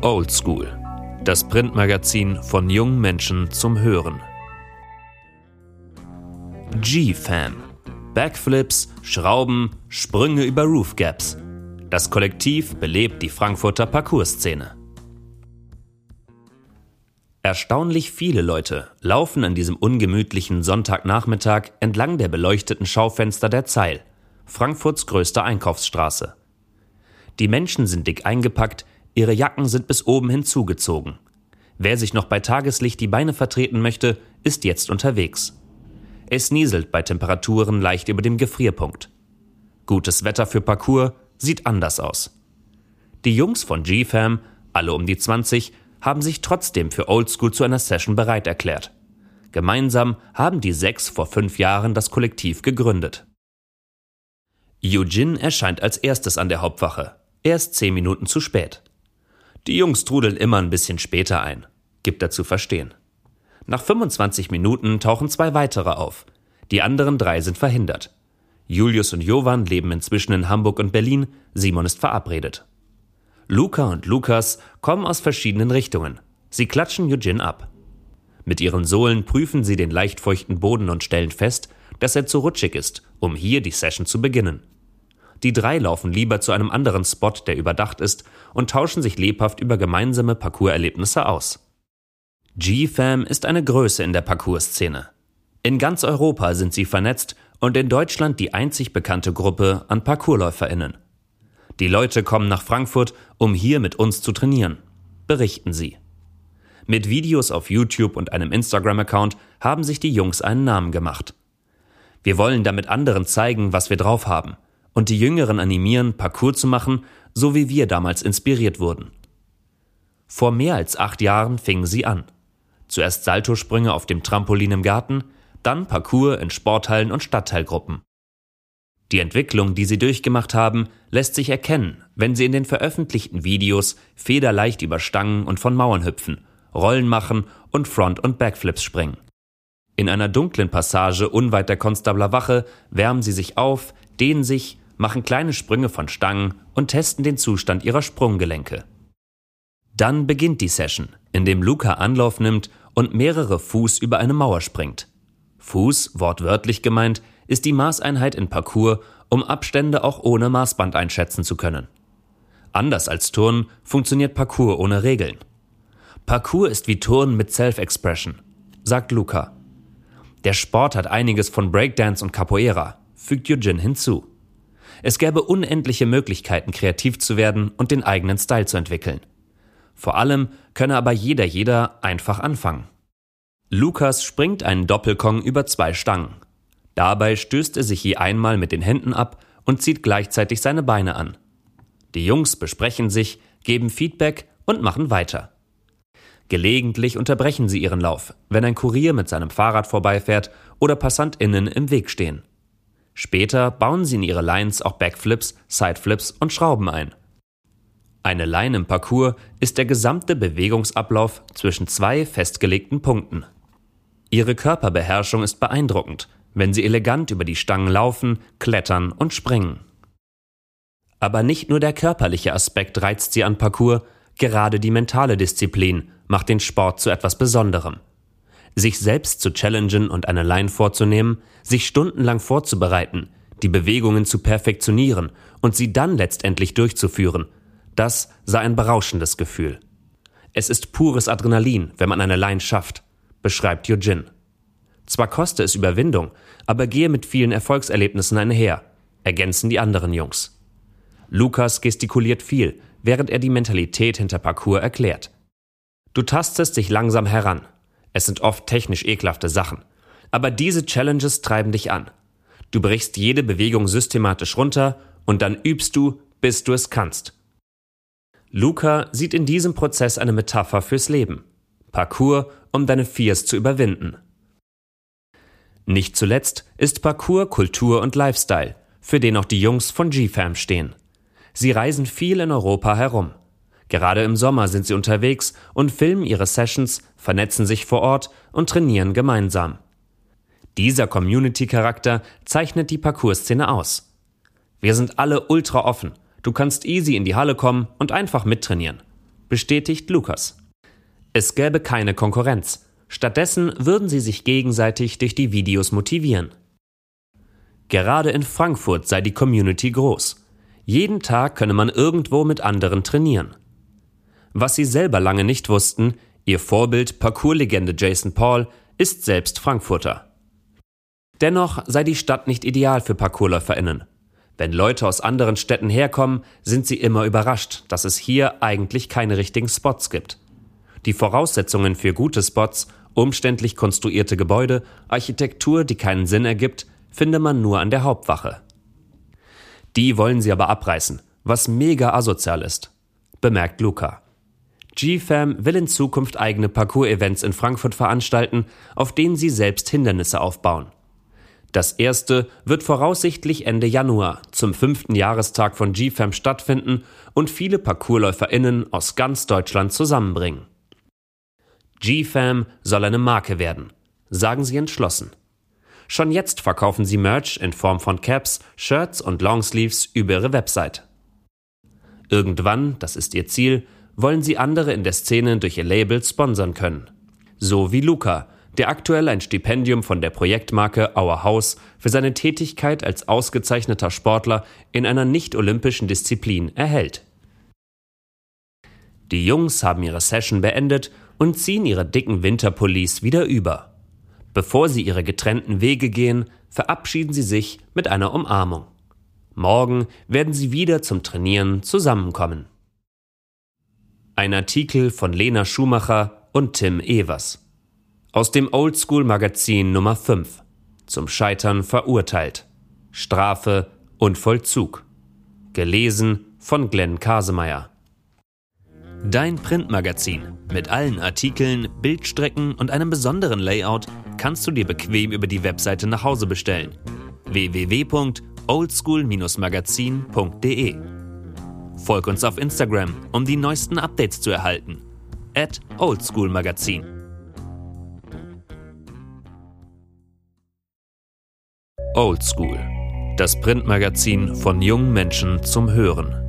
Old School, das Printmagazin von jungen Menschen zum Hören. G-Fam. Backflips, Schrauben, Sprünge über Roofgaps. Das Kollektiv belebt die Frankfurter Parcoursszene. Erstaunlich viele Leute laufen an diesem ungemütlichen Sonntagnachmittag entlang der beleuchteten Schaufenster der Zeil, Frankfurts größter Einkaufsstraße. Die Menschen sind dick eingepackt, ihre Jacken sind bis oben hinzugezogen. Wer sich noch bei Tageslicht die Beine vertreten möchte, ist jetzt unterwegs. Es nieselt bei Temperaturen leicht über dem Gefrierpunkt. Gutes Wetter für Parcours sieht anders aus. Die Jungs von G-Fam, alle um die 20, haben sich trotzdem für Oldschool zu einer Session bereit erklärt. Gemeinsam haben die sechs vor fünf Jahren das Kollektiv gegründet. Eugene erscheint als erstes an der Hauptwache. Er ist zehn Minuten zu spät. Die Jungs trudeln immer ein bisschen später ein, gibt er zu verstehen. Nach 25 Minuten tauchen zwei weitere auf. Die anderen drei sind verhindert. Julius und Jovan leben inzwischen in Hamburg und Berlin, Simon ist verabredet. Luca und Lukas kommen aus verschiedenen Richtungen. Sie klatschen Eugene ab. Mit ihren Sohlen prüfen sie den leicht feuchten Boden und stellen fest, dass er zu rutschig ist, um hier die Session zu beginnen. Die drei laufen lieber zu einem anderen Spot, der überdacht ist, und tauschen sich lebhaft über gemeinsame Parcourserlebnisse aus. G-Fam ist eine Größe in der Parcoursszene. In ganz Europa sind sie vernetzt und in Deutschland die einzig bekannte Gruppe an ParcoursläuferInnen. Die Leute kommen nach Frankfurt, um hier mit uns zu trainieren, berichten sie. Mit Videos auf YouTube und einem Instagram-Account haben sich die Jungs einen Namen gemacht. Wir wollen damit anderen zeigen, was wir drauf haben und die Jüngeren animieren, Parcours zu machen, so wie wir damals inspiriert wurden. Vor mehr als acht Jahren fingen sie an. Zuerst Saltosprünge auf dem Trampolin im Garten, dann Parcours in Sporthallen und Stadtteilgruppen. Die Entwicklung, die sie durchgemacht haben, lässt sich erkennen, wenn sie in den veröffentlichten Videos federleicht über Stangen und von Mauern hüpfen, Rollen machen und Front- und Backflips springen. In einer dunklen Passage unweit der Konstabler Wache wärmen sie sich auf, dehnen sich, machen kleine Sprünge von Stangen und testen den Zustand ihrer Sprunggelenke. Dann beginnt die Session, in dem Luca Anlauf nimmt und mehrere Fuß über eine Mauer springt. Fuß, wortwörtlich gemeint, ist die Maßeinheit in Parcours, um Abstände auch ohne Maßband einschätzen zu können. Anders als Turnen funktioniert Parcours ohne Regeln. Parcours ist wie Turnen mit Self-Expression, sagt Luca. Der Sport hat einiges von Breakdance und Capoeira, fügt Eugene hinzu. Es gäbe unendliche Möglichkeiten, kreativ zu werden und den eigenen Style zu entwickeln. Vor allem könne aber jeder jeder einfach anfangen. Lukas springt einen Doppelkong über zwei Stangen. Dabei stößt er sich je einmal mit den Händen ab und zieht gleichzeitig seine Beine an. Die Jungs besprechen sich, geben Feedback und machen weiter. Gelegentlich unterbrechen sie ihren Lauf, wenn ein Kurier mit seinem Fahrrad vorbeifährt oder PassantInnen im Weg stehen. Später bauen sie in ihre Lines auch Backflips, Sideflips und Schrauben ein. Eine Line im Parcours ist der gesamte Bewegungsablauf zwischen zwei festgelegten Punkten. Ihre Körperbeherrschung ist beeindruckend, wenn sie elegant über die Stangen laufen, klettern und springen. Aber nicht nur der körperliche Aspekt reizt sie an Parcours, gerade die mentale Disziplin macht den Sport zu etwas Besonderem. Sich selbst zu challengen und eine Line vorzunehmen, sich stundenlang vorzubereiten, die Bewegungen zu perfektionieren und sie dann letztendlich durchzuführen, das sei ein berauschendes Gefühl. Es ist pures Adrenalin, wenn man eine Line schafft beschreibt Eugene. Zwar koste es Überwindung, aber gehe mit vielen Erfolgserlebnissen einher, ergänzen die anderen Jungs. Lukas gestikuliert viel, während er die Mentalität hinter Parcours erklärt. Du tastest dich langsam heran. Es sind oft technisch ekelhafte Sachen. Aber diese Challenges treiben dich an. Du brichst jede Bewegung systematisch runter und dann übst du, bis du es kannst. Luca sieht in diesem Prozess eine Metapher fürs Leben. Parcours, um deine Fears zu überwinden. Nicht zuletzt ist Parcours Kultur und Lifestyle, für den auch die Jungs von G-Fam stehen. Sie reisen viel in Europa herum. Gerade im Sommer sind sie unterwegs und filmen ihre Sessions, vernetzen sich vor Ort und trainieren gemeinsam. Dieser Community-Charakter zeichnet die Parcours-Szene aus. Wir sind alle ultra offen. Du kannst easy in die Halle kommen und einfach mittrainieren. bestätigt Lukas. Es gäbe keine Konkurrenz. Stattdessen würden sie sich gegenseitig durch die Videos motivieren. Gerade in Frankfurt sei die Community groß. Jeden Tag könne man irgendwo mit anderen trainieren. Was sie selber lange nicht wussten, ihr Vorbild Parkourlegende Jason Paul ist selbst Frankfurter. Dennoch sei die Stadt nicht ideal für ParkourläuferInnen. Wenn Leute aus anderen Städten herkommen, sind sie immer überrascht, dass es hier eigentlich keine richtigen Spots gibt. Die Voraussetzungen für gute Spots, umständlich konstruierte Gebäude, Architektur, die keinen Sinn ergibt, finde man nur an der Hauptwache. Die wollen sie aber abreißen, was mega asozial ist, bemerkt Luca. GFAM will in Zukunft eigene Parcours-Events in Frankfurt veranstalten, auf denen sie selbst Hindernisse aufbauen. Das erste wird voraussichtlich Ende Januar zum fünften Jahrestag von GFAM stattfinden und viele ParcoursläuferInnen aus ganz Deutschland zusammenbringen. GFAM soll eine Marke werden, sagen sie entschlossen. Schon jetzt verkaufen sie Merch in Form von Caps, Shirts und Longsleeves über ihre Website. Irgendwann, das ist ihr Ziel, wollen sie andere in der Szene durch ihr Label sponsern können. So wie Luca, der aktuell ein Stipendium von der Projektmarke Our House für seine Tätigkeit als ausgezeichneter Sportler in einer nicht-olympischen Disziplin erhält. Die Jungs haben ihre Session beendet und ziehen ihre dicken Winterpullis wieder über. Bevor sie ihre getrennten Wege gehen, verabschieden sie sich mit einer Umarmung. Morgen werden sie wieder zum Trainieren zusammenkommen. Ein Artikel von Lena Schumacher und Tim Evers. Aus dem Oldschool Magazin Nummer 5. Zum Scheitern verurteilt. Strafe und Vollzug. Gelesen von Glenn Kasemeyer. Dein Printmagazin mit allen Artikeln, Bildstrecken und einem besonderen Layout kannst du dir bequem über die Webseite nach Hause bestellen. www.oldschool-magazin.de Folg uns auf Instagram, um die neuesten Updates zu erhalten. At oldschoolmagazin. Oldschool. Das Printmagazin von jungen Menschen zum Hören.